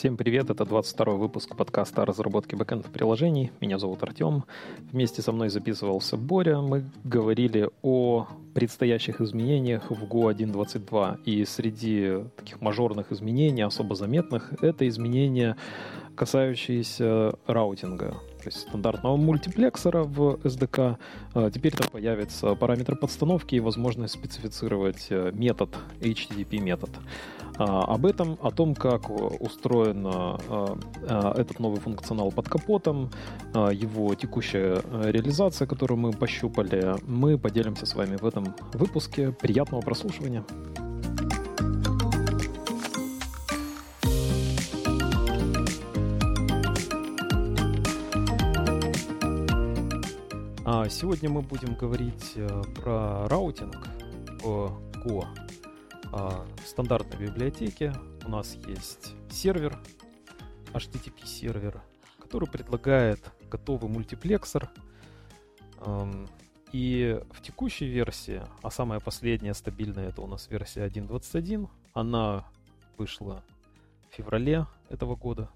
Всем привет, это 22 выпуск подкаста о разработке backend приложений. Меня зовут Артем. Вместе со мной записывался Боря. Мы говорили о предстоящих изменениях в Go 1.22. И среди таких мажорных изменений, особо заметных, это изменения, касающиеся раутинга. То есть стандартного мультиплексора в SDK. А, теперь там появится параметр подстановки и возможность специфицировать э, метод, HTTP метод. А, об этом, о том, как устроен а, а, этот новый функционал под капотом, его текущая реализация, которую мы пощупали, мы поделимся с вами в этом выпуске. Приятного прослушивания! Сегодня мы будем говорить э, про раутинг в Go э, стандартной библиотеке у нас есть сервер, HTTP сервер, который предлагает готовый мультиплексор. Эм, и в текущей версии, а самая последняя стабильная, это у нас версия 1.21, она вышла в феврале этого года.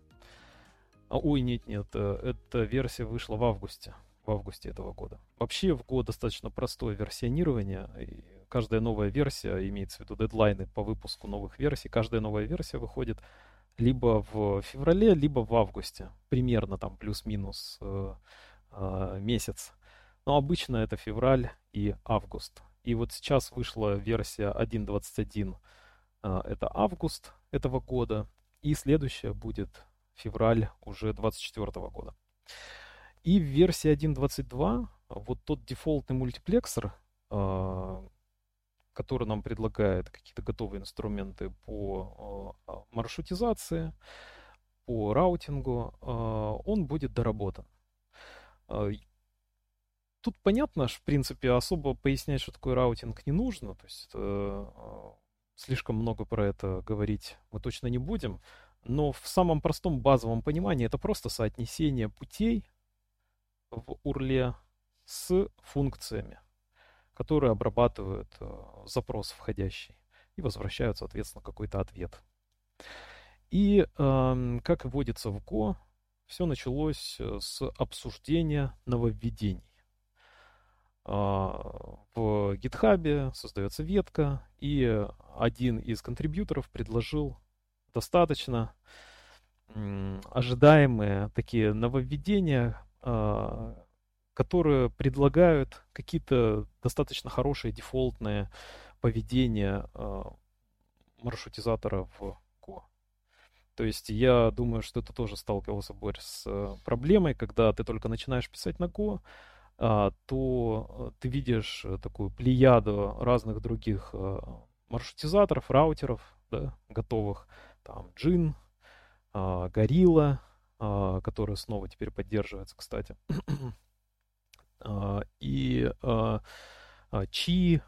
А, ой, нет, нет, э, эта версия вышла в августе, в августе этого года. Вообще в Go достаточно простое версионирование, и каждая новая версия, имеется в виду дедлайны по выпуску новых версий, каждая новая версия выходит либо в феврале, либо в августе. Примерно там плюс-минус э, э, месяц. Но обычно это февраль и август. И вот сейчас вышла версия 1.21. Э, это август этого года. И следующая будет февраль уже 2024 года. И в версии 1.22 вот тот дефолтный мультиплексор, э, который нам предлагает какие-то готовые инструменты по э, маршрутизации, по раутингу, э, он будет доработан. Э, тут понятно, что, в принципе, особо пояснять, что такое раутинг, не нужно. То есть слишком много про это говорить мы точно не будем. Но в самом простом базовом понимании это просто соотнесение путей в урле с функциями которые обрабатывают э, запрос входящий и возвращают, соответственно, какой-то ответ. И э, как вводится в Go, все началось э, с обсуждения нововведений. Э, в GitHub создается ветка, и один из контрибьюторов предложил достаточно ожидаемые такие нововведения, которые предлагают какие-то достаточно хорошие дефолтные поведения э, маршрутизатора в Go. То есть я думаю, что это тоже сталкивался Борь с э, проблемой, когда ты только начинаешь писать на Go, э, то ты видишь такую плеяду разных других э, маршрутизаторов, раутеров, да, готовых, там, Джин, э, Э, который снова теперь поддерживается, кстати. А, и а, а, Чи,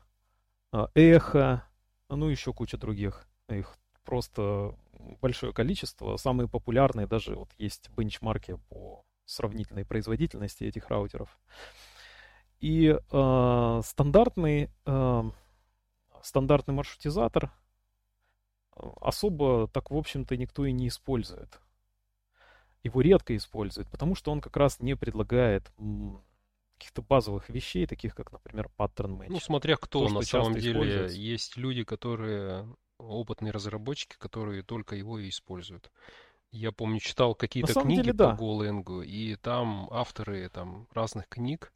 Эхо, ну еще куча других. Их просто большое количество. Самые популярные даже вот есть бенчмарки по сравнительной производительности этих раутеров. И э, стандартный, э, стандартный маршрутизатор особо так, в общем-то, никто и не использует. Его редко используют, потому что он как раз не предлагает каких-то базовых вещей, таких как, например, паттерн матч. Ну, смотря кто, То, на самом деле, есть люди, которые, опытные разработчики, которые только его и используют. Я помню, читал какие-то книги деле, по да. Golang, и там авторы там, разных книг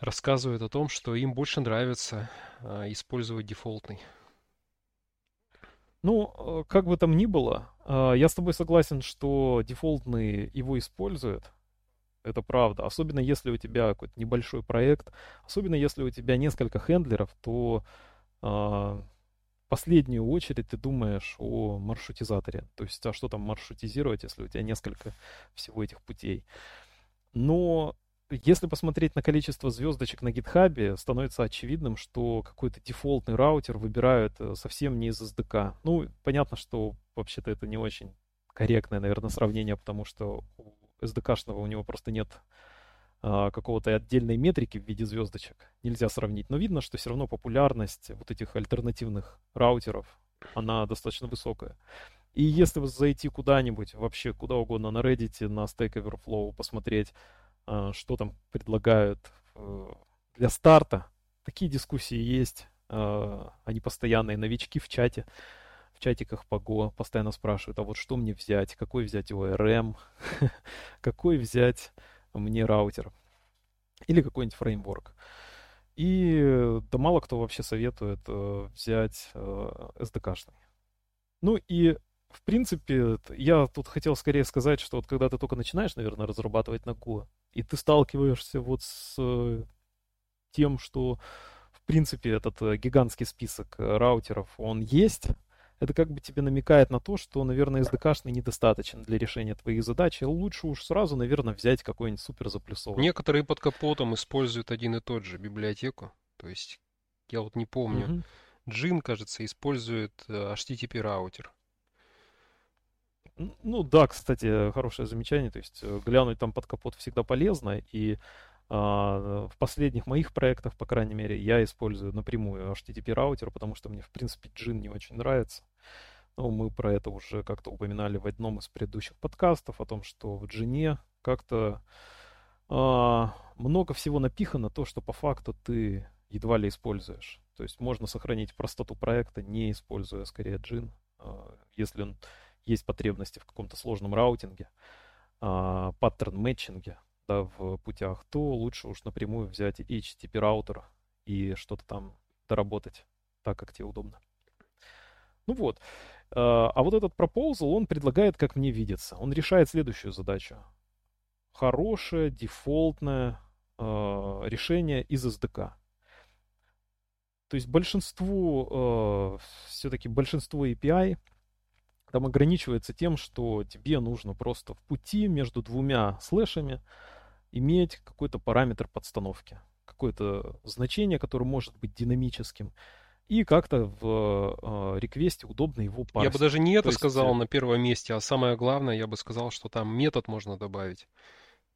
рассказывают о том, что им больше нравится а, использовать дефолтный. Ну, э, как бы там ни было, я с тобой согласен, что дефолтный его используют, это правда. Особенно если у тебя какой-то небольшой проект, особенно если у тебя несколько хендлеров, то э, в последнюю очередь ты думаешь о маршрутизаторе. То есть, а что там маршрутизировать, если у тебя несколько всего этих путей. Но если посмотреть на количество звездочек на гитхабе, становится очевидным, что какой-то дефолтный раутер выбирают э, совсем не из SDK. Ну, понятно, что вообще-то это не очень корректное, наверное, сравнение, потому что у SDK-шного у него просто нет а, какого-то отдельной метрики в виде звездочек. Нельзя сравнить. Но видно, что все равно популярность вот этих альтернативных раутеров, она достаточно высокая. И если вы зайти куда-нибудь, вообще куда угодно, на Reddit, на Stack Overflow, посмотреть, что там предлагают э, для старта, такие дискуссии есть, а, они постоянные, новички в чате, в чатиках по постоянно спрашивают, а вот что мне взять, какой взять ORM, какой взять мне раутер или какой-нибудь фреймворк. И да мало кто вообще советует э, взять э, SDK-шный. Ну и в принципе, я тут хотел скорее сказать, что вот когда ты только начинаешь, наверное, разрабатывать на Go, и ты сталкиваешься вот с э, тем, что в принципе этот э, гигантский список э, раутеров, он есть, это как бы тебе намекает на то, что, наверное, SDK-шный недостаточен для решения твоих задач, и лучше уж сразу, наверное, взять какой-нибудь супер заплюсованный. Некоторые под капотом используют один и тот же библиотеку, то есть я вот не помню, mm-hmm. Джин, кажется, использует HTTP раутер. Ну да, кстати, хорошее замечание. То есть э, глянуть там под капот всегда полезно. И а, в последних моих проектах, по крайней мере, я использую напрямую HTTP раутер, потому что мне, в принципе, джин не очень нравится. Но мы про это уже как-то упоминали в одном из предыдущих подкастов, о том, что в джине как-то а, много всего напихано, то, что по факту ты едва ли используешь. То есть можно сохранить простоту проекта, не используя скорее джин, а, если он есть потребности в каком-то сложном раутинге, а, паттерн-мэтчинге да, в путях, то лучше уж напрямую взять HTTP раутер и что-то там доработать так, как тебе удобно. Ну вот. А, а вот этот proposal, он предлагает, как мне видится, он решает следующую задачу. Хорошее, дефолтное э, решение из SDK. То есть большинству, э, все-таки большинство API там ограничивается тем, что тебе нужно просто в пути между двумя слэшами иметь какой-то параметр подстановки, какое-то значение, которое может быть динамическим, и как-то в э, реквесте удобно его парсить. Я бы даже не это То сказал есть... Э, на первом месте, а самое главное, я бы сказал, что там метод можно добавить.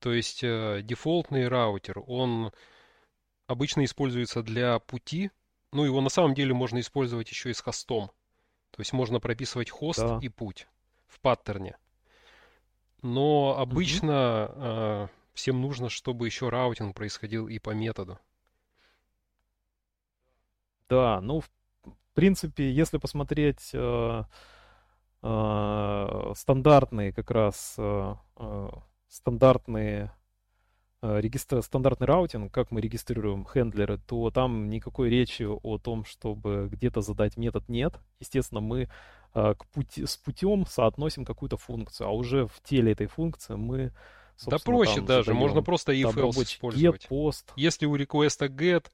То есть э, дефолтный раутер, он обычно используется для пути, ну его на самом деле можно использовать еще и с хостом. То есть можно прописывать хост да. и путь в паттерне. Но обычно угу. э, всем нужно, чтобы еще раутинг происходил и по методу. Да, ну, в принципе, если посмотреть э, э, стандартные как раз э, э стандартные Э, регистр... стандартный раутинг, как мы регистрируем хендлеры, то там никакой речи о том, чтобы где-то задать метод нет. Естественно, мы э, к пути, с путем соотносим какую-то функцию, а уже в теле этой функции мы да проще даже, можно просто if else использовать. Get, post. Если у реквеста get,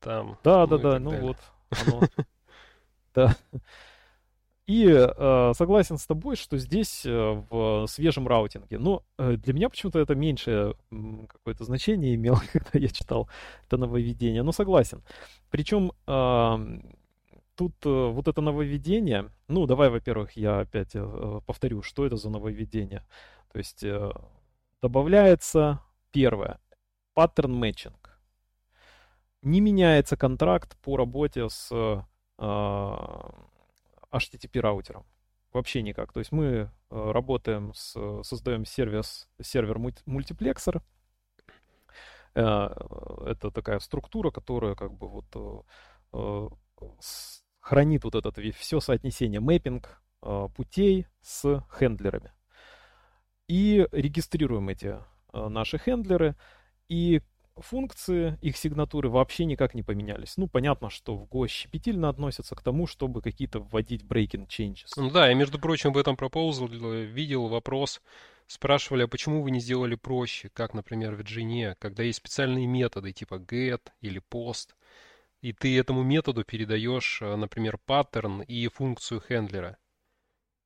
там... Да, ну да, да, ну далее. вот. Оно... Да. И э, согласен с тобой, что здесь э, в свежем раутинге. Но э, для меня почему-то это меньшее какое-то значение имело, когда я читал это нововведение. Но согласен. Причем э, тут э, вот это нововведение. Ну, давай, во-первых, я опять э, повторю, что это за нововведение. То есть э, добавляется первое паттерн мэтчинг. Не меняется контракт по работе с э, HTTP раутером. Вообще никак. То есть мы э, работаем с, создаем сервис, сервер мультиплексор. Э, это такая структура, которая как бы вот э, хранит вот это все соотнесение мэппинг путей с хендлерами. И регистрируем эти наши хендлеры. И функции, их сигнатуры вообще никак не поменялись. Ну, понятно, что в Go щепетильно относятся к тому, чтобы какие-то вводить breaking changes. Ну да, и между прочим, в этом proposal видел вопрос, спрашивали, а почему вы не сделали проще, как, например, в Джине, когда есть специальные методы типа get или post, и ты этому методу передаешь, э, например, паттерн и функцию хендлера.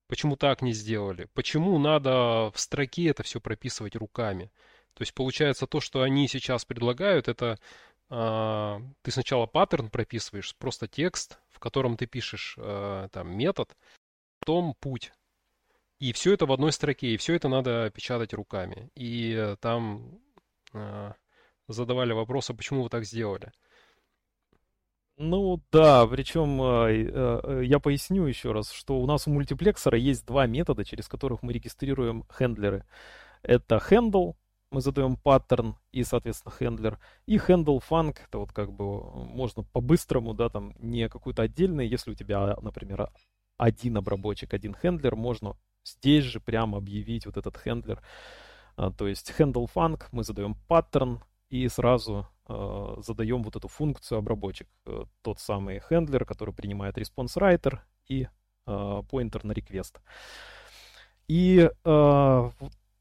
Почему так не сделали? Почему надо в строке это все прописывать руками? То есть получается то, что они сейчас предлагают, это э, ты сначала паттерн прописываешь, просто текст, в котором ты пишешь э, там метод, потом путь. И все это в одной строке, и все это надо печатать руками. И там э, задавали вопрос, а почему вы так сделали? Ну да, причем э, я поясню еще раз, что у нас у мультиплексора есть два метода, через которых мы регистрируем хендлеры. Это handle, мы задаем паттерн и, соответственно, хендлер. И handle func, это вот как бы можно по-быстрому, да, там не какой-то отдельный, если у тебя, например, один обработчик, один хендлер, можно здесь же прямо объявить вот этот хендлер. А, то есть handle func, мы задаем паттерн и сразу э, задаем вот эту функцию обработчик. Э, тот самый хендлер, который принимает response writer и э, поинтер на request. И э,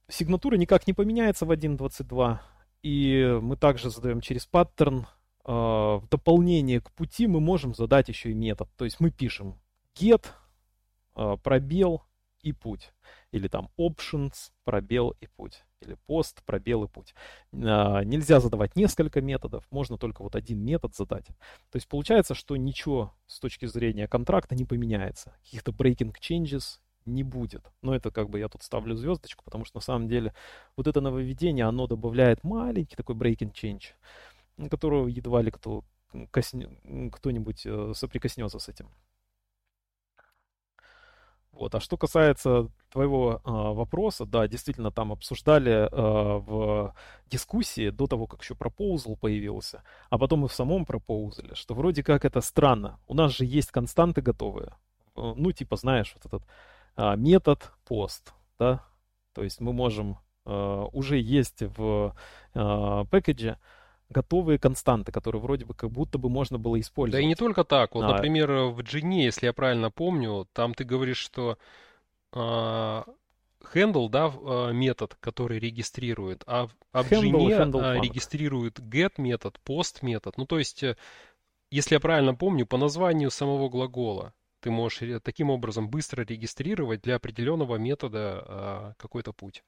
сигнатура никак не поменяется в 1.22. И мы также задаем через паттерн. Э, в дополнение к пути мы можем задать еще и метод. То есть мы пишем get, э, пробел и путь. Или там options, пробел и путь. Или пост, пробел и путь. А, нельзя задавать несколько методов, можно только вот один метод задать. То есть получается, что ничего с точки зрения контракта не поменяется. Каких-то breaking changes не будет. Но это как бы я тут ставлю звездочку, потому что на самом деле вот это нововведение, оно добавляет маленький такой breaking change, которого едва ли кто косне... кто-нибудь э, соприкоснется с этим. Вот. А что касается твоего э, вопроса, да, действительно, там обсуждали э, в дискуссии до того, как еще пропоузл появился, а потом и в самом пропоузле, что вроде как это странно. У нас же есть константы готовые. Э, ну, типа, знаешь, вот этот метод пост, да, то есть мы можем, э, уже есть в э, пэкэдже, готовые константы, которые вроде бы как будто бы можно было использовать. Да и не только так. Вот, а... например, в Джине, если я правильно помню, там ты говоришь, что а, handle, да, а, метод, который регистрирует, а, а в Джине а, регистрирует get метод, post метод. Ну, то есть, э, если я правильно помню, по названию самого глагола ты можешь таким образом быстро регистрировать для определенного метода а, какой-то путь.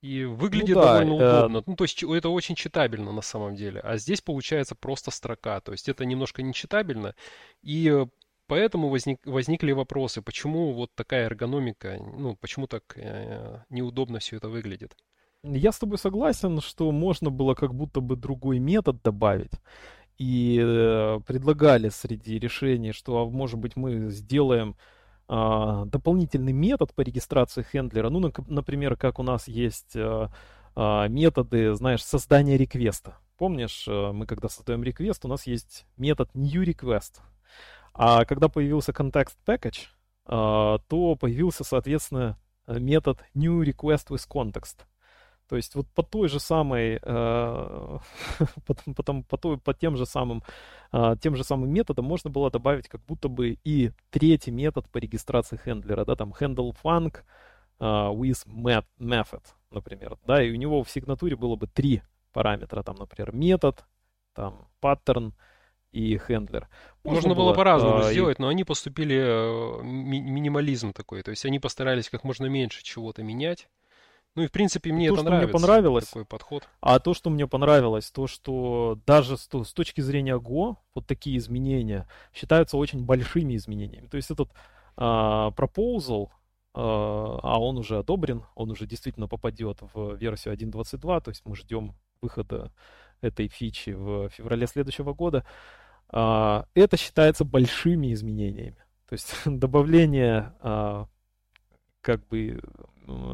И выглядит ну, да, довольно э... удобно. Ну, то есть это очень читабельно на самом деле. А здесь получается просто строка. То есть это немножко нечитабельно. И поэтому возник, возникли вопросы, почему вот такая эргономика, ну, почему так э, неудобно все это выглядит. Я с тобой согласен, что можно было как будто бы другой метод добавить. И э, предлагали среди решений, что, а, может быть, мы сделаем а, дополнительный метод по регистрации хендлера. Ну, например, как у нас есть а, а, методы, знаешь, создания реквеста. Помнишь, мы когда создаем реквест, у нас есть метод new request. А когда появился context package, то появился, соответственно, метод new request with context. То есть вот по той же самой, э, потом, по, той, по тем же самым, э, тем же самым методам можно было добавить как будто бы и третий метод по регистрации хендлера, да, там handle func э, with method, например, да, и у него в сигнатуре было бы три параметра, там, например, метод, там, паттерн, и хендлер. Можно, Можно было, было по-разному а, сделать, и... но они поступили э, ми- минимализм такой, то есть они постарались как можно меньше чего-то менять, ну и в принципе мне то, это что нравится. Мне понравилось, такой подход. А то, что мне понравилось, то, что даже с, с точки зрения Go вот такие изменения считаются очень большими изменениями. То есть этот а, proposal, а, а он уже одобрен, он уже действительно попадет в версию 1.22, то есть мы ждем выхода этой фичи в феврале следующего года. А, это считается большими изменениями. То есть добавление а, как бы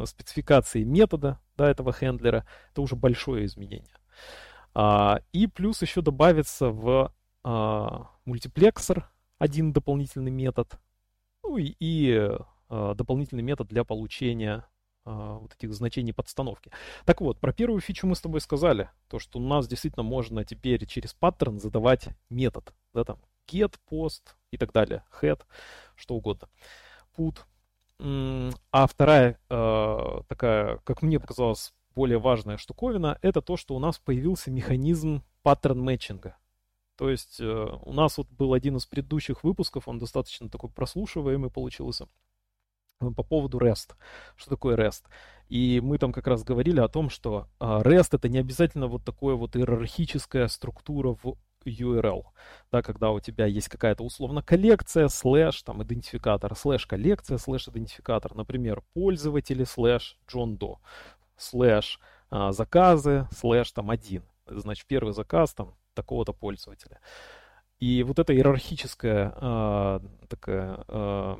спецификации метода да, этого хендлера, это уже большое изменение. А, и плюс еще добавится в а, мультиплексор один дополнительный метод, ну и, и а, дополнительный метод для получения а, вот этих значений подстановки. Так вот, про первую фичу мы с тобой сказали, то, что у нас действительно можно теперь через паттерн задавать метод, да, там, get, post и так далее, head, что угодно, put, а вторая э, такая, как мне показалось, более важная штуковина, это то, что у нас появился механизм паттерн мэтчинга. То есть э, у нас вот был один из предыдущих выпусков, он достаточно такой прослушиваемый получился, э, по поводу REST. Что такое REST? И мы там как раз говорили о том, что REST это не обязательно вот такое вот иерархическая структура в URL, да, когда у тебя есть какая-то условно коллекция, слэш, там, идентификатор, слэш коллекция, слэш идентификатор, например, пользователи, слэш John Doe, слэш а, заказы, слэш там один, значит, первый заказ там такого-то пользователя. И вот это иерархическое э, такое э,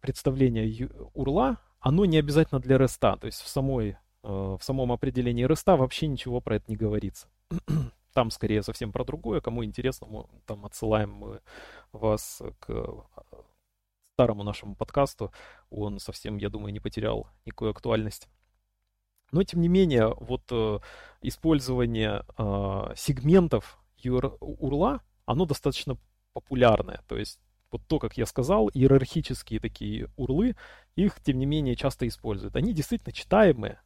представление урла, оно не обязательно для REST. То есть в, самой, э, в самом определении REST вообще ничего про это не говорится. Там скорее совсем про другое. Кому интересно, мы там отсылаем мы вас к старому нашему подкасту. Он совсем, я думаю, не потерял никакой актуальности. Но, тем не менее, вот э, использование э, сегментов URL, оно достаточно популярное. То есть вот то, как я сказал, иерархические такие урлы, их, тем не менее, часто используют. Они действительно читаемые.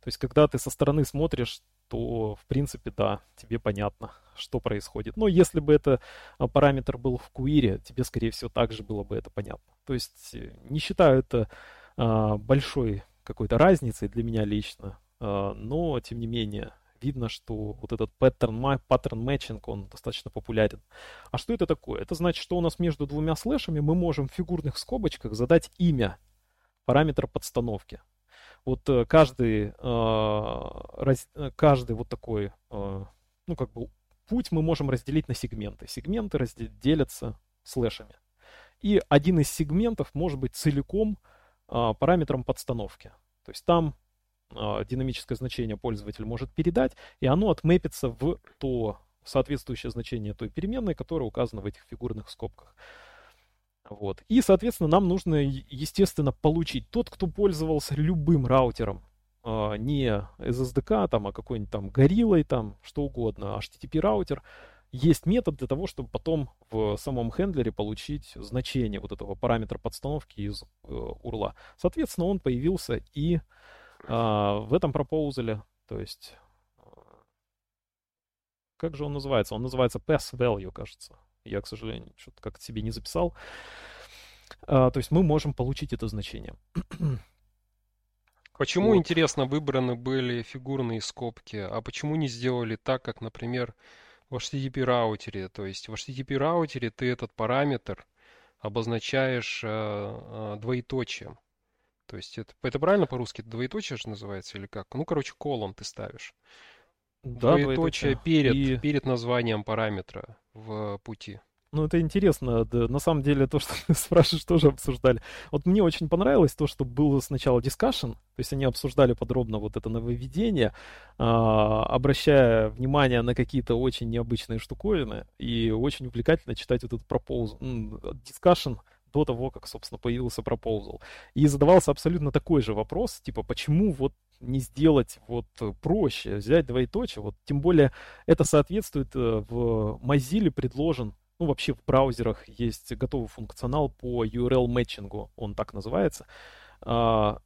То есть, когда ты со стороны смотришь, то, в принципе, да, тебе понятно, что происходит. Но если бы это а, параметр был в query, тебе, скорее всего, также было бы это понятно. То есть, э, не считаю это а, большой какой-то разницей для меня лично, а, но, тем не менее, видно, что вот этот pattern, pattern matching, он достаточно популярен. А что это такое? Это значит, что у нас между двумя слэшами мы можем в фигурных скобочках задать имя параметра подстановки. Вот э, каждый, э, э, каждый вот такой, ну как бы путь мы можем разделить на сегменты. Сегменты делятся слэшами. И один из сегментов может быть целиком параметром подстановки. То есть там динамическое значение пользователь может передать, и оно отмэпится в то соответствующее значение той переменной, которая указана в этих фигурных скобках. Вот. И, соответственно, нам нужно, естественно, получить тот, кто пользовался любым раутером, э, не SSDK, там, а какой-нибудь там гориллой, там, что угодно, HTTP раутер, есть метод для того, чтобы потом в самом хендлере получить значение вот этого параметра подстановки из э, урла. Соответственно, он появился и а, в этом пропоузале, то есть, как же он называется? Он называется pass value, кажется. Я, к сожалению, что-то как-то себе не записал. А, то есть мы можем получить это значение. Почему, вот. интересно, выбраны были фигурные скобки, а почему не сделали так, как, например, в HTTP раутере? То есть в HTTP раутере ты этот параметр обозначаешь э, э, двоеточием. То есть это, это правильно по-русски двоеточие же называется или как? Ну, короче, колон ты ставишь. Да, двоеточие, перед, И... перед названием параметра в пути. Ну, это интересно. Да, на самом деле, то, что ты спрашиваешь, тоже обсуждали. Вот мне очень понравилось то, что было сначала дискашн, то есть они обсуждали подробно вот это нововведение, а, обращая внимание на какие-то очень необычные штуковины, и очень увлекательно читать вот этот пропоуз. Дискашн до того, как, собственно, появился Proposal. И задавался абсолютно такой же вопрос, типа, почему вот не сделать вот проще, взять двоеточие, вот тем более это соответствует э, в Mozilla предложен, ну вообще в браузерах есть готовый функционал по URL-мэтчингу, он так называется, а,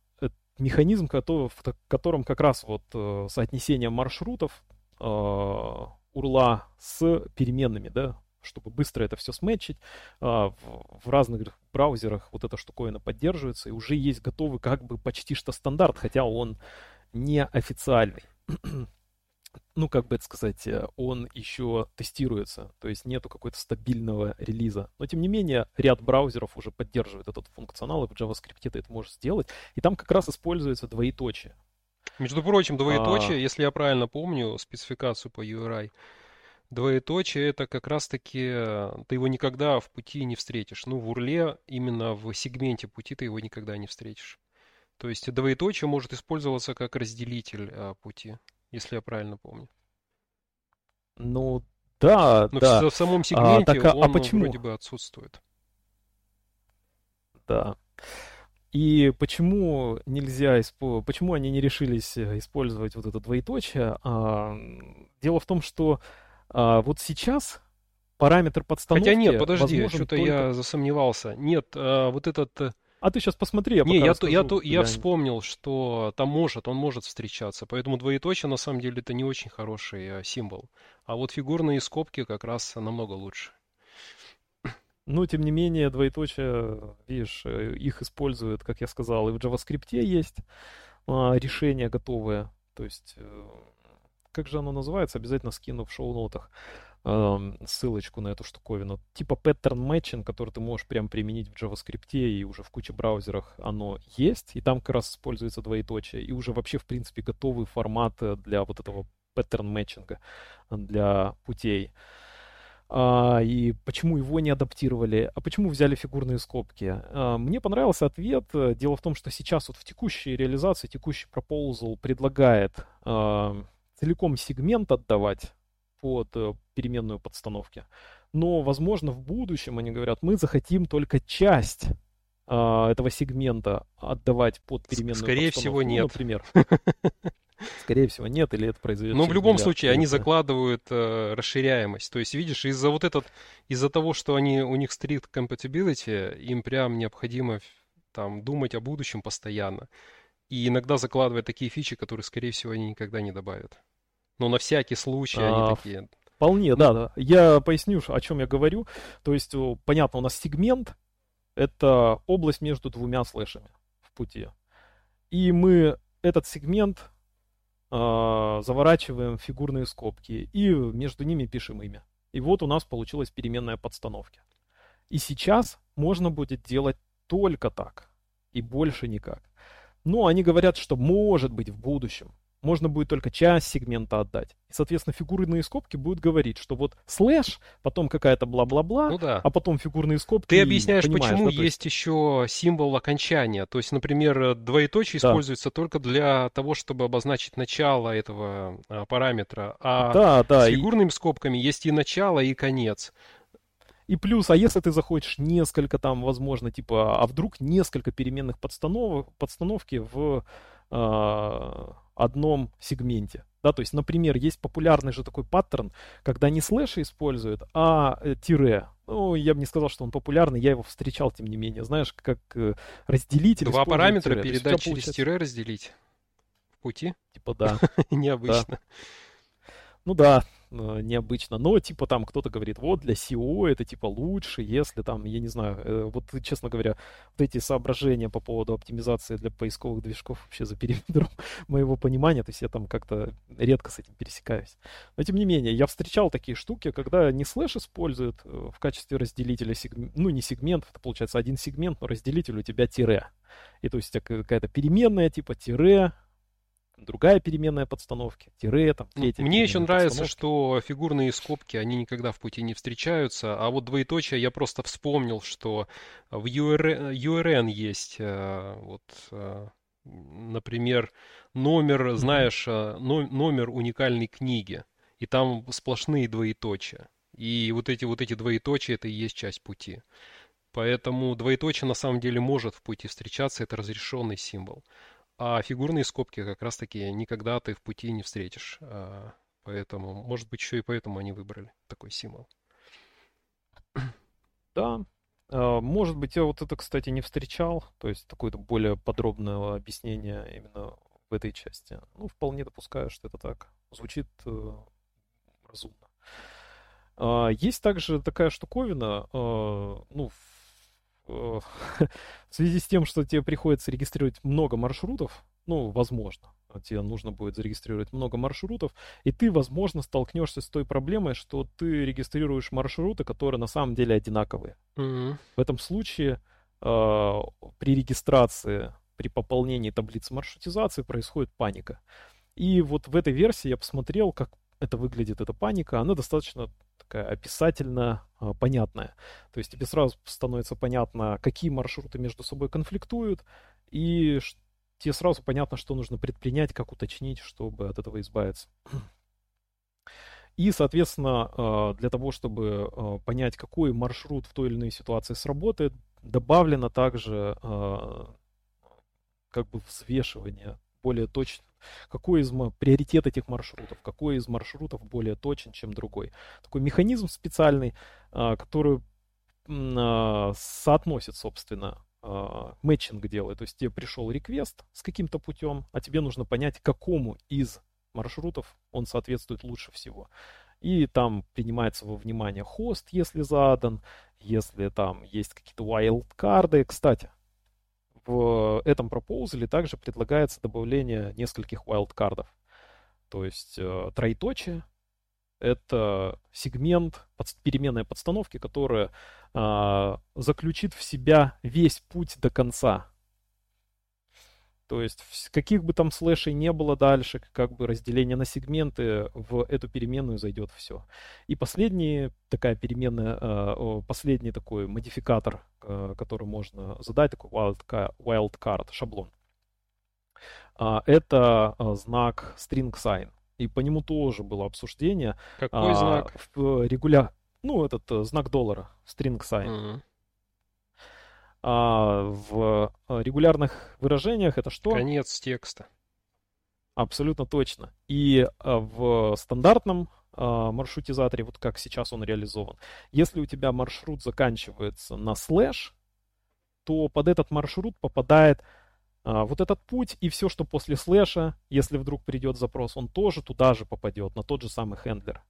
механизм, в котором как раз вот э, соотнесение маршрутов а, урла с переменными, да, чтобы быстро это все сметчить. А, в, разных браузерах вот эта штуковина поддерживается, и уже есть готовый как бы почти что стандарт, хотя он не официальный. ну, как бы это сказать, э, он еще тестируется, то есть нету какой-то стабильного релиза. Но, тем не менее, ряд браузеров уже поддерживает этот функционал, и в JavaScript ты это можешь сделать. И там как раз используется двоеточие. Между прочим, двоеточие, а... если я правильно помню спецификацию по URI, Двоеточие это как раз-таки ты его никогда в пути не встретишь. Ну, в урле, именно в сегменте пути ты его никогда не встретишь. То есть двоеточие может использоваться как разделитель а, пути, если я правильно помню. Ну, да, Но да. в, в самом а, сегменте а, так, а, он а почему? вроде бы отсутствует. Да. И почему нельзя, почему они не решились э, использовать вот это двоеточие? А, дело в том, что а, вот сейчас параметр подстановки... Хотя нет, подожди, что-то только... я засомневался. Нет, а, вот этот... Э, а ты сейчас посмотри, я Не, я, то, я, то, я вспомнил, что там может, он может встречаться. Поэтому двоеточие на самом деле это не очень хороший а, символ. А вот фигурные скобки как раз намного лучше. Ну, тем не менее, двоеточие, видишь, э, их используют, как я сказал, и в JavaScript есть а, решения готовые. То есть как же оно называется, обязательно скину в шоу-нотах э, ссылочку на эту штуковину. Типа pattern matching, который ты можешь прям применить в JavaScript, и уже в куче браузерах оно есть, и там как раз используется двоеточие, и уже вообще, в принципе, готовый формат для вот этого pattern matching, для путей. а, и почему его не адаптировали, а почему взяли фигурные скобки. А, мне понравился ответ. Дело в том, что сейчас вот в текущей реализации, текущий пропозал предлагает а, целиком сегмент отдавать под э, переменную подстановки. Но, возможно, в будущем, они говорят, мы захотим только часть этого сегмента отдавать под переменную Скорее подстановку. всего, ну, нет. Ну, например. Скорее всего, нет, или это произойдет. Но в любом случае, они закладывают э, расширяемость. То есть, видишь, из-за вот этот, из-за того, что они, у них strict compatibility, им прям необходимо там думать о будущем постоянно. И иногда закладывать такие фичи, которые, скорее всего, они никогда не добавят. Но на всякий случай а, они такие. Вполне, да, да. Я поясню, о чем я говорю. То есть, понятно, у нас сегмент — это область между двумя слэшами в пути. И мы этот сегмент э, заворачиваем фигурные скобки и между ними пишем имя. И вот у нас получилась переменная подстановки. И сейчас можно будет делать только так и больше никак. Но они говорят, что может быть в будущем можно будет только часть сегмента отдать. И, соответственно, фигурные скобки будут говорить, что вот слэш, потом какая-то бла-бла-бла, ну, да. а потом фигурные скобки. Ты объясняешь, почему да, есть... есть еще символ окончания. То есть, например, двоеточие да. используется только для того, чтобы обозначить начало этого а, параметра. А да, да, с фигурными и... скобками есть и начало, и конец. И плюс, а если ты захочешь несколько там, возможно, типа, а вдруг несколько переменных подстановок, подстановки в э, одном сегменте. Да, то есть, например, есть популярный же такой паттерн, когда не слэши используют, а э, тире. Ну, я бы не сказал, что он популярный, я его встречал, тем не менее. Знаешь, как э, разделитель. Два параметра тире. передать через получается... тире разделить в пути? Типа да. Необычно. Ну да, Э, необычно. Но, типа, там кто-то говорит, вот, для SEO это, типа, лучше, если там, я не знаю, э, вот, честно говоря, вот эти соображения по поводу оптимизации для поисковых движков вообще за периметром моего понимания, то есть я там как-то редко с этим пересекаюсь. Но, тем не менее, я встречал такие штуки, когда не слэш используют э, в качестве разделителя, ну, не сегмент, это получается один сегмент, но разделитель у тебя тире. И то есть какая-то переменная, типа, тире, другая переменная подстановки, тире, там, третья. Мне еще нравится, что фигурные скобки, они никогда в пути не встречаются, а вот двоеточие я просто вспомнил, что в URN, URN есть э, вот э, например, номер, знаешь, э, номер уникальной книги, и там сплошные двоеточия. И вот эти вот эти двоеточия это и есть часть пути. Поэтому двоеточие на самом деле может в пути встречаться, это разрешенный символ. А фигурные скобки как раз-таки никогда ты в пути не встретишь. А, поэтому, может быть, еще и поэтому они выбрали такой символ. Да, а, может быть, я вот это, кстати, не встречал, то есть такое-то более подробное объяснение именно в этой части. Ну, вполне допускаю, что это так. Звучит э, разумно. А, есть также такая штуковина, э, ну, Э, в связи с тем, что тебе приходится регистрировать много маршрутов, ну, возможно, тебе нужно будет зарегистрировать много маршрутов, и ты, возможно, столкнешься с той проблемой, что ты регистрируешь маршруты, которые на самом деле одинаковые. Mm-hmm. В этом случае э, при регистрации, при пополнении таблицы маршрутизации происходит паника. И вот в этой версии я посмотрел, как это выглядит, эта паника. Она достаточно такая описательно а, понятная. То есть тебе сразу становится понятно, какие маршруты между собой конфликтуют, и тебе сразу понятно, что нужно предпринять, как уточнить, чтобы от этого избавиться. И, соответственно, а, для того, чтобы а, понять, какой маршрут в той или иной ситуации сработает, добавлено также как бы взвешивание более точно, какой из приоритет этих маршрутов, какой из маршрутов более точен, чем другой. Такой механизм специальный, а, который а, соотносит, собственно, а, мэтчинг делает. То есть тебе пришел реквест с каким-то путем, а тебе нужно понять, какому из маршрутов он соответствует лучше всего. И там принимается во внимание хост, если задан, если там есть какие-то wildcard. Кстати, в этом пропоузале также предлагается добавление нескольких wildcardов. То есть э, троеточие — это сегмент под, переменной подстановки, которая э, заключит в себя весь путь до конца. То есть каких бы там слэшей не было дальше, как бы разделение на сегменты, в эту переменную зайдет все. И последний такая переменная, э, последний такой модификатор, э, который можно задать, такой wildcard, wildcard шаблон. А, это э, знак string sign. И по нему тоже было обсуждение. Какой а, знак? В регуля... Ну, этот знак доллара, string sign. Mm-hmm. А в э, регулярных выражениях это что? Конец текста. Абсолютно точно. И э, в стандартном э, маршрутизаторе, вот как сейчас он реализован, если у тебя маршрут заканчивается на слэш, то под этот маршрут попадает вот этот путь и все, что после слэша, если вдруг придет запрос, он тоже туда же попадет, на тот же самый хендлер.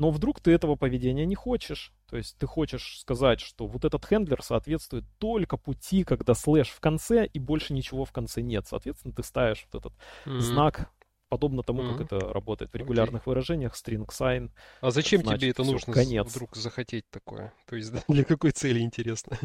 Но вдруг ты этого поведения не хочешь. То есть ты хочешь сказать, что вот этот хендлер соответствует только пути, когда слэш в конце и больше ничего в конце нет. Соответственно, ты ставишь вот этот mm-hmm. знак подобно тому, mm-hmm. как это работает в регулярных okay. выражениях, string sign. А зачем значит, тебе это нужно конец. вдруг захотеть такое? То есть для какой цели интересно?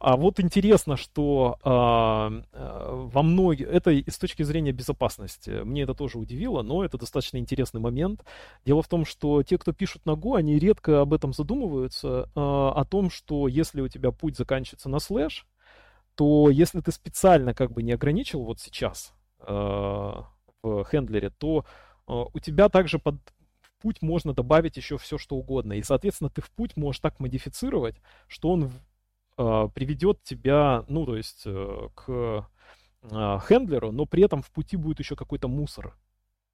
А вот интересно, что а, а, во многих... Это и с точки зрения безопасности. Мне это тоже удивило, но это достаточно интересный момент. Дело в том, что те, кто пишут на Go, они редко об этом задумываются, а, о том, что если у тебя путь заканчивается на слэш, то если ты специально как бы не ограничил вот сейчас а, в хендлере, то э, у тебя также под в путь можно добавить еще все, что угодно. И, соответственно, ты в путь можешь так модифицировать, что он э, приведет тебя, ну, то есть, э, к хендлеру, но при этом в пути будет еще какой-то мусор.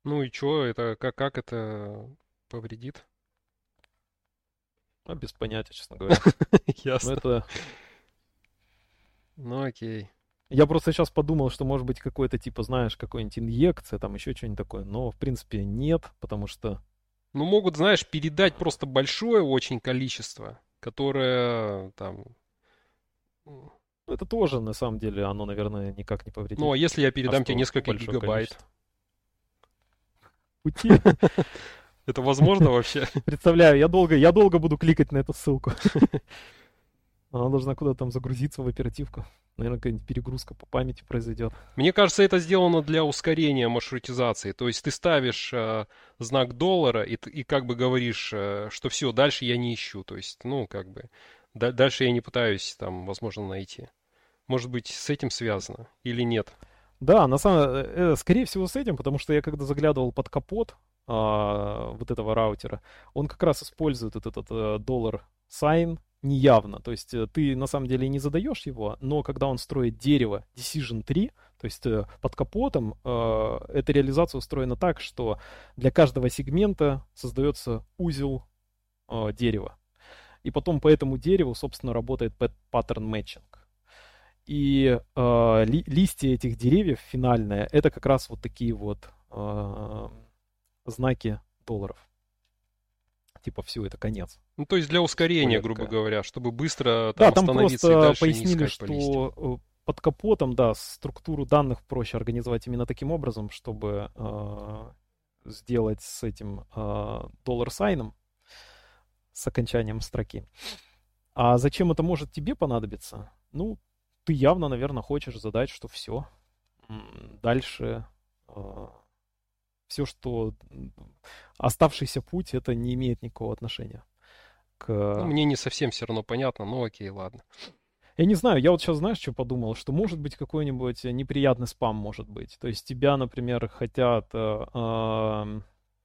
Ну и что, это как, как это повредит? А, без понятия, честно говоря. Ясно. это... Ну окей. Я просто сейчас подумал, что может быть какой-то типа, знаешь, какой-нибудь инъекция, там еще что-нибудь такое. Но, в принципе, нет, потому что... Ну, могут, знаешь, передать просто большое очень количество, которое там... Ну, это тоже, на самом деле, оно, наверное, никак не повредит. Ну, а если я передам а тебе несколько гигабайт? Пути? Это возможно вообще? Представляю, я долго, я долго буду кликать на эту ссылку. Она должна куда-то там загрузиться в оперативку. Наверное, какая-нибудь перегрузка по памяти произойдет. Мне кажется, это сделано для ускорения маршрутизации. То есть ты ставишь э, знак доллара и, и как бы говоришь, э, что все, дальше я не ищу. То есть, ну, как бы, да, дальше я не пытаюсь там, возможно, найти. Может быть, с этим связано или нет? Да, на самом э, э, скорее всего, с этим, потому что я когда заглядывал под капот а, вот этого раутера, он как раз использует этот, этот доллар sign неявно. То есть э, ты на самом деле не задаешь его, но когда он строит дерево Decision 3, то есть э, под капотом, э, эта реализация устроена так, что для каждого сегмента создается узел дерева. И потом по этому дереву, собственно, работает паттерн мэтчинг. И э, ли, листья этих деревьев финальные, это как раз вот такие вот э, знаки долларов типа, все, это конец. Ну, то есть для ускорения, грубо говоря, чтобы быстро там, да, там остановиться просто и дальше пояснили, не что по э, под капотом, да, структуру данных проще организовать именно таким образом, чтобы э, сделать с этим э, доллар-сайном, с окончанием строки. А зачем это может тебе понадобиться? Ну, ты явно, наверное, хочешь задать, что все. Дальше э, все, что оставшийся путь, это не имеет никакого отношения к... Ну, мне не совсем все равно понятно, но окей, ладно. Я не знаю, я вот сейчас, знаешь, что подумал, что может быть какой-нибудь неприятный спам, может быть. То есть тебя, например, хотят, э, э,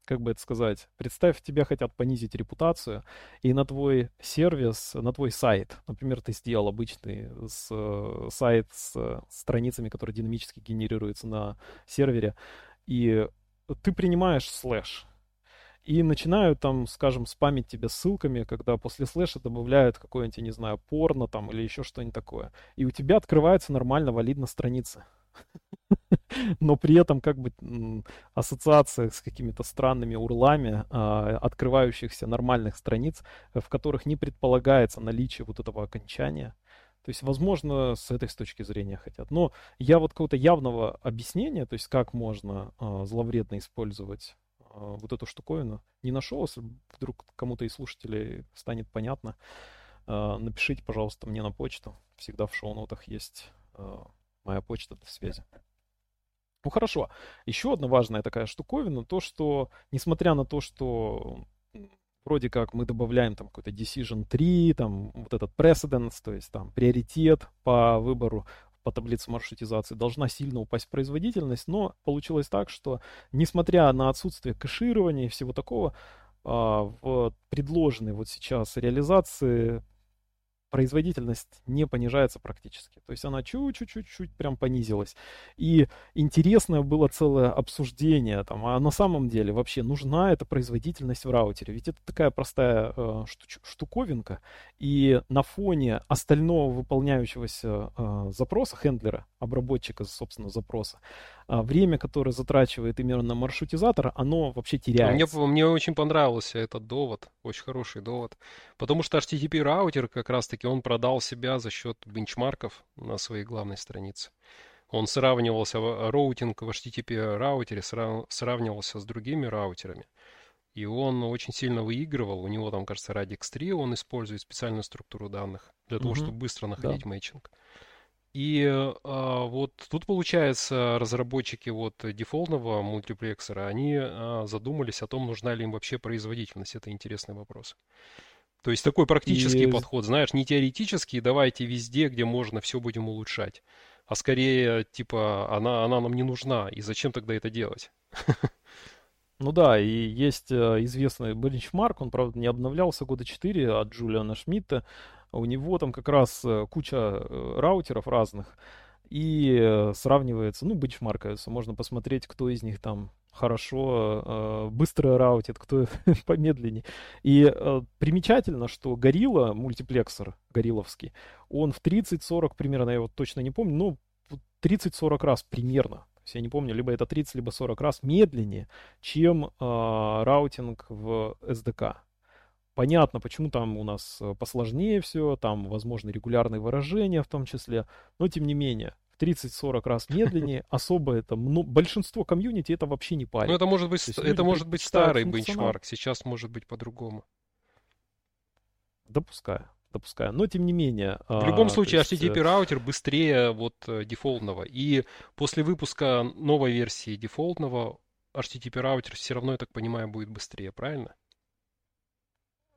как бы это сказать, представь, тебя хотят понизить репутацию, и на твой сервис, на твой сайт, например, ты сделал обычный с, э, сайт с страницами, которые динамически генерируются на сервере, и ты принимаешь слэш, и начинают там, скажем, спамить тебя ссылками, когда после слэша добавляют какое-нибудь, не знаю, порно там или еще что-нибудь такое. И у тебя открывается нормально, валидно страница. Но при этом как бы ассоциация с какими-то странными урлами а, открывающихся нормальных страниц, в которых не предполагается наличие вот этого окончания. То есть, возможно, с этой с точки зрения хотят. Но я вот какого-то явного объяснения, то есть как можно э, зловредно использовать э, вот эту штуковину, не нашел. Если вдруг кому-то из слушателей станет понятно, э, напишите, пожалуйста, мне на почту. Всегда в шоу-нотах есть э, моя почта для связи. Ну хорошо. Еще одна важная такая штуковина, то, что, несмотря на то, что вроде как мы добавляем там какой-то decision 3, там вот этот precedence, то есть там приоритет по выбору по таблице маршрутизации. Должна сильно упасть производительность, но получилось так, что несмотря на отсутствие кэширования и всего такого, а, в предложенной вот сейчас реализации производительность не понижается практически. То есть она чуть-чуть-чуть прям понизилась. И интересное было целое обсуждение, там, а на самом деле вообще нужна эта производительность в раутере? Ведь это такая простая э, штуковинка, и на фоне остального выполняющегося э, запроса, хендлера, обработчика, собственно, запроса, время, которое затрачивает именно на маршрутизатор, оно вообще теряется. Мне, мне очень понравился этот довод, очень хороший довод, потому что HTTP раутер как раз-таки он продал себя за счет бенчмарков на своей главной странице. Он сравнивался, роутинг в HTTP раутере сравнивался с другими раутерами. И он очень сильно выигрывал. У него там, кажется, Radix 3 он использует специальную структуру данных для того, чтобы быстро находить да. мэтчинг. И а, вот тут, получается, разработчики вот дефолтного мультиплексора, они а, задумались о том, нужна ли им вообще производительность. Это интересный вопрос. То есть такой практический и... подход, знаешь, не теоретический, давайте везде, где можно, все будем улучшать. А скорее, типа, она, она нам не нужна, и зачем тогда это делать? Ну да, и есть э, известный бенчмарк, он, правда, не обновлялся года 4 от Джулиана Шмидта. У него там как раз э, куча э, раутеров разных, и сравнивается, ну, бенчмаркаются, можно посмотреть, кто из них там хорошо, быстро раутит, кто помедленнее. И примечательно, что Горилла, мультиплексор горилловский, он в 30-40 примерно, я его точно не помню, ну, 30-40 раз примерно есть я не помню, либо это 30, либо 40 раз медленнее, чем э, раутинг в SDK. Понятно, почему там у нас э, посложнее все, там, возможно, регулярные выражения в том числе, но тем не менее, в 30-40 раз медленнее, особо это, ну, большинство комьюнити это вообще не парит. Ну, это может быть, это может быть старый бенчмарк, сейчас может быть по-другому. Допускаю допускаю. Но тем не менее. В любом а, случае, есть... HTTP э, раутер быстрее вот э, дефолтного. И после выпуска новой версии дефолтного HTTP раутер все равно, я так понимаю, будет быстрее, правильно?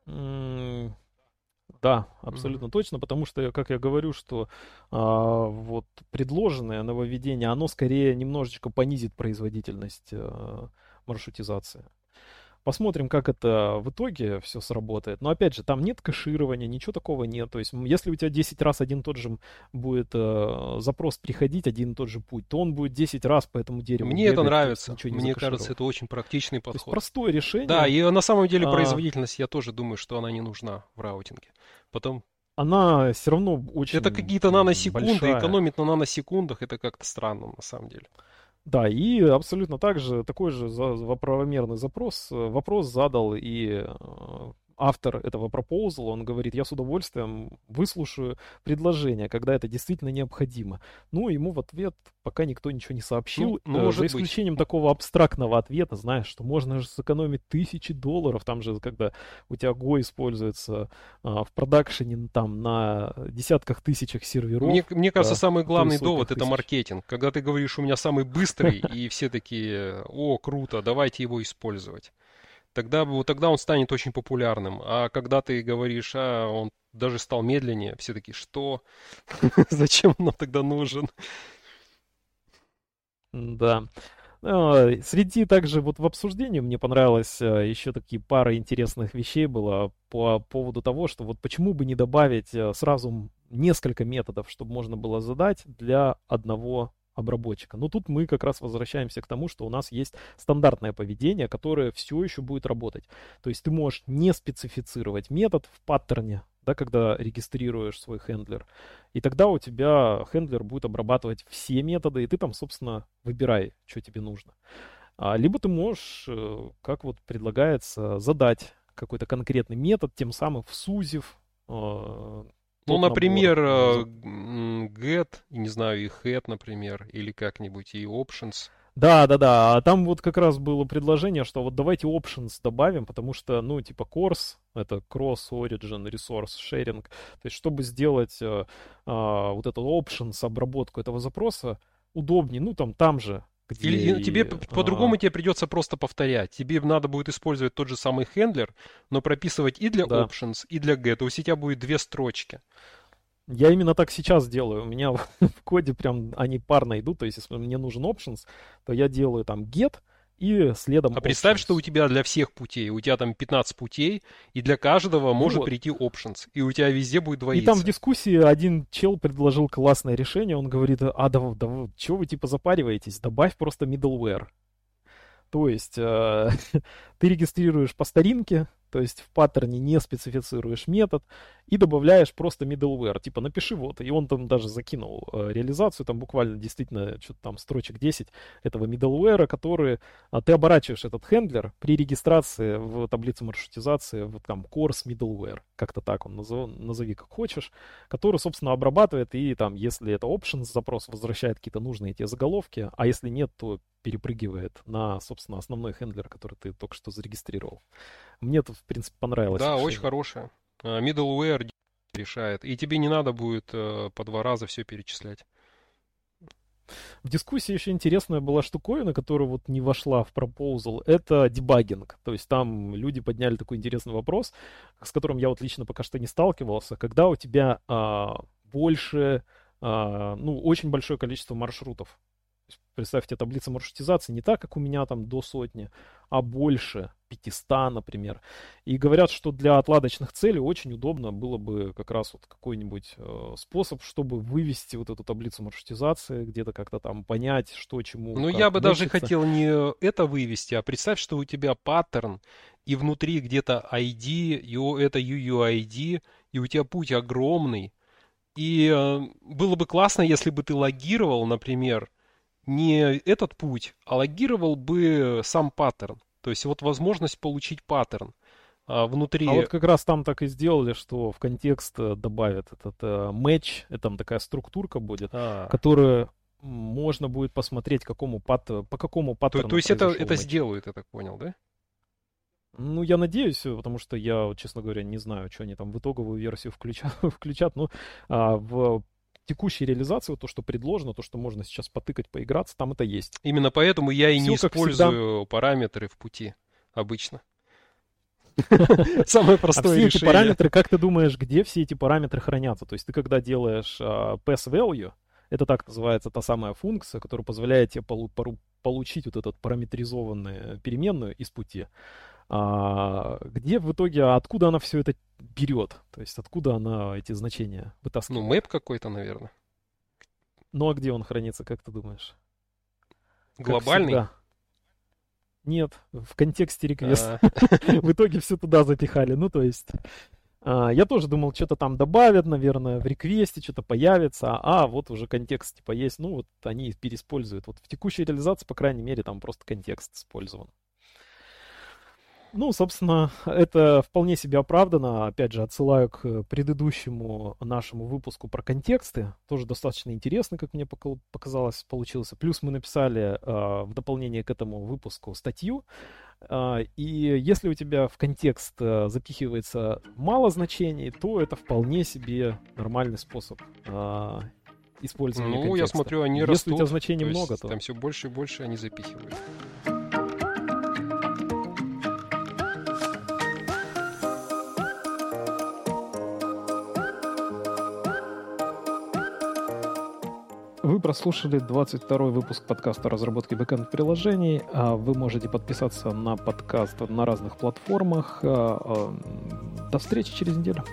Да, абсолютно mm-hmm. точно, потому что, как я говорю, что а, вот предложенное нововведение, оно скорее немножечко понизит производительность а, маршрутизации. Посмотрим, как это в итоге все сработает. Но опять же, там нет кэширования, ничего такого нет. То есть, если у тебя 10 раз один и тот же будет э, запрос приходить, один и тот же путь, то он будет 10 раз по этому дереву. Мне бегать, это нравится. Мне кажется, это очень практичный подход. То есть простое решение. Да, и на самом деле а. производительность, а... я тоже думаю, что она не нужна в раутинге. Потом она все равно очень Это какие-то наносекунды, большая. экономит на наносекундах, это как-то странно на самом деле. Да, и абсолютно так же, такой же за, правомерный запрос, э, вопрос задал и э, автор этого пропозала, он говорит, я с удовольствием выслушаю предложение, когда это действительно необходимо. Ну, ему в ответ пока никто ничего не сообщил, ну, ну, за исключением быть. такого абстрактного ответа, знаешь, что можно же сэкономить тысячи долларов, там же, когда у тебя Go используется а, в продакшене там на десятках тысячах серверов. Мне, мне кажется, самый главный довод тысяч. это маркетинг. Когда ты говоришь, у меня самый быстрый, и все такие, о, круто, давайте его использовать тогда, тогда он станет очень популярным. А когда ты говоришь, а он даже стал медленнее, все таки что? Зачем он тогда нужен? Да. А, среди также вот в обсуждении мне понравилось а, еще такие пара интересных вещей было по поводу того, что вот почему бы не добавить а, сразу несколько методов, чтобы можно было задать для одного обработчика. Но тут мы как раз возвращаемся к тому, что у нас есть стандартное поведение, которое все еще будет работать. То есть ты можешь не специфицировать метод в паттерне, да, когда регистрируешь свой хендлер. И тогда у тебя хендлер будет обрабатывать все методы, и ты там, собственно, выбирай, что тебе нужно. А, либо ты можешь, э, как вот предлагается, задать какой-то конкретный метод, тем самым всузив э, ну, например. Э, get, не знаю, и head, например, или как-нибудь, и options. Да, да, да. А там вот как раз было предложение, что вот давайте options добавим, потому что, ну, типа course, это cross origin resource sharing. То есть, чтобы сделать а, вот эту options обработку этого запроса удобнее, ну, там, там же Где Или тебе по-другому а... тебе придется просто повторять. Тебе надо будет использовать тот же самый хендлер, но прописывать и для да. options, и для get. У тебя будет две строчки. Я именно так сейчас делаю. У меня в коде прям они парно идут. То есть, если мне нужен options, то я делаю там get, и следом... А options. представь, что у тебя для всех путей, у тебя там 15 путей, и для каждого может вот. прийти options, и у тебя везде будет двоиться. И там в дискуссии один чел предложил классное решение, он говорит, а да, да чего вы типа запариваетесь, добавь просто middleware. То есть э, ты регистрируешь по старинке, то есть в паттерне не специфицируешь метод и добавляешь просто middleware. Типа напиши вот, и он там даже закинул э, реализацию, там буквально действительно что-то там строчек 10 этого middleware, который а, ты оборачиваешь этот хендлер при регистрации в таблице маршрутизации, вот там course middleware, как-то так он назови, назови как хочешь, который, собственно, обрабатывает и там, если это options запрос, возвращает какие-то нужные тебе заголовки, а если нет, то перепрыгивает на, собственно, основной хендлер, который ты только что зарегистрировал. Мне это, в принципе, понравилось. Да, решение. очень хорошее. А, middleware решает. И тебе не надо будет э, по два раза все перечислять. В дискуссии еще интересная была штуковина, которая вот не вошла в пропозал, это дебагинг. То есть там люди подняли такой интересный вопрос, с которым я вот лично пока что не сталкивался. Когда у тебя а, больше, а, ну, очень большое количество маршрутов Представьте, таблица маршрутизации не так, как у меня там до сотни, а больше, 500, например. И говорят, что для отладочных целей очень удобно было бы как раз вот какой-нибудь э, способ, чтобы вывести вот эту таблицу маршрутизации, где-то как-то там понять, что чему. Ну, я бы даже хотел не это вывести, а представь, что у тебя паттерн, и внутри где-то ID, и это UUID, и у тебя путь огромный. И э, было бы классно, если бы ты логировал, например, не этот путь, а логировал бы сам паттерн. То есть вот возможность получить паттерн а, внутри. А вот как раз там так и сделали, что в контекст э, добавят этот э, матч, это там такая структурка будет, а. которая можно будет посмотреть, какому пат... по какому паттерну. То, то есть это, это сделают, я так понял, да? Ну, я надеюсь, потому что я, честно говоря, не знаю, что они там в итоговую версию включат. включат но а, в текущей реализации, вот то, что предложено, то, что можно сейчас потыкать, поиграться, там это есть. Именно поэтому я и Все, не использую всегда... параметры в пути обычно. Самое простое а все эти параметры, как ты думаешь, где все эти параметры хранятся? То есть ты когда делаешь uh, pass value, это так называется та самая функция, которая позволяет тебе получить вот этот параметризованную переменную из пути а, где в итоге, откуда она все это берет? То есть откуда она эти значения вытаскивает? Ну, мэп какой-то, наверное. Ну, а где он хранится, как ты думаешь? Глобальный? Нет, в контексте реквеста. В итоге все туда запихали. Ну, то есть... А, я тоже думал, что-то там добавят, наверное, в реквесте что-то появится, а вот уже контекст типа есть, ну вот они переиспользуют. Вот в текущей реализации, по крайней мере, там просто контекст использован. Ну, собственно, это вполне себе оправдано. Опять же, отсылаю к предыдущему нашему выпуску про контексты. Тоже достаточно интересно, как мне показалось, получился. Плюс мы написали э, в дополнение к этому выпуску статью. Э, и если у тебя в контекст э, запихивается мало значений, то это вполне себе нормальный способ э, использования Ну, контекста. я смотрю, они Если растут. у тебя значений то много, то... Там все больше и больше они запихивают. Прослушали 22 выпуск подкаста разработки бэкэнд-приложений. А вы можете подписаться на подкаст на разных платформах. А, а, до встречи через неделю.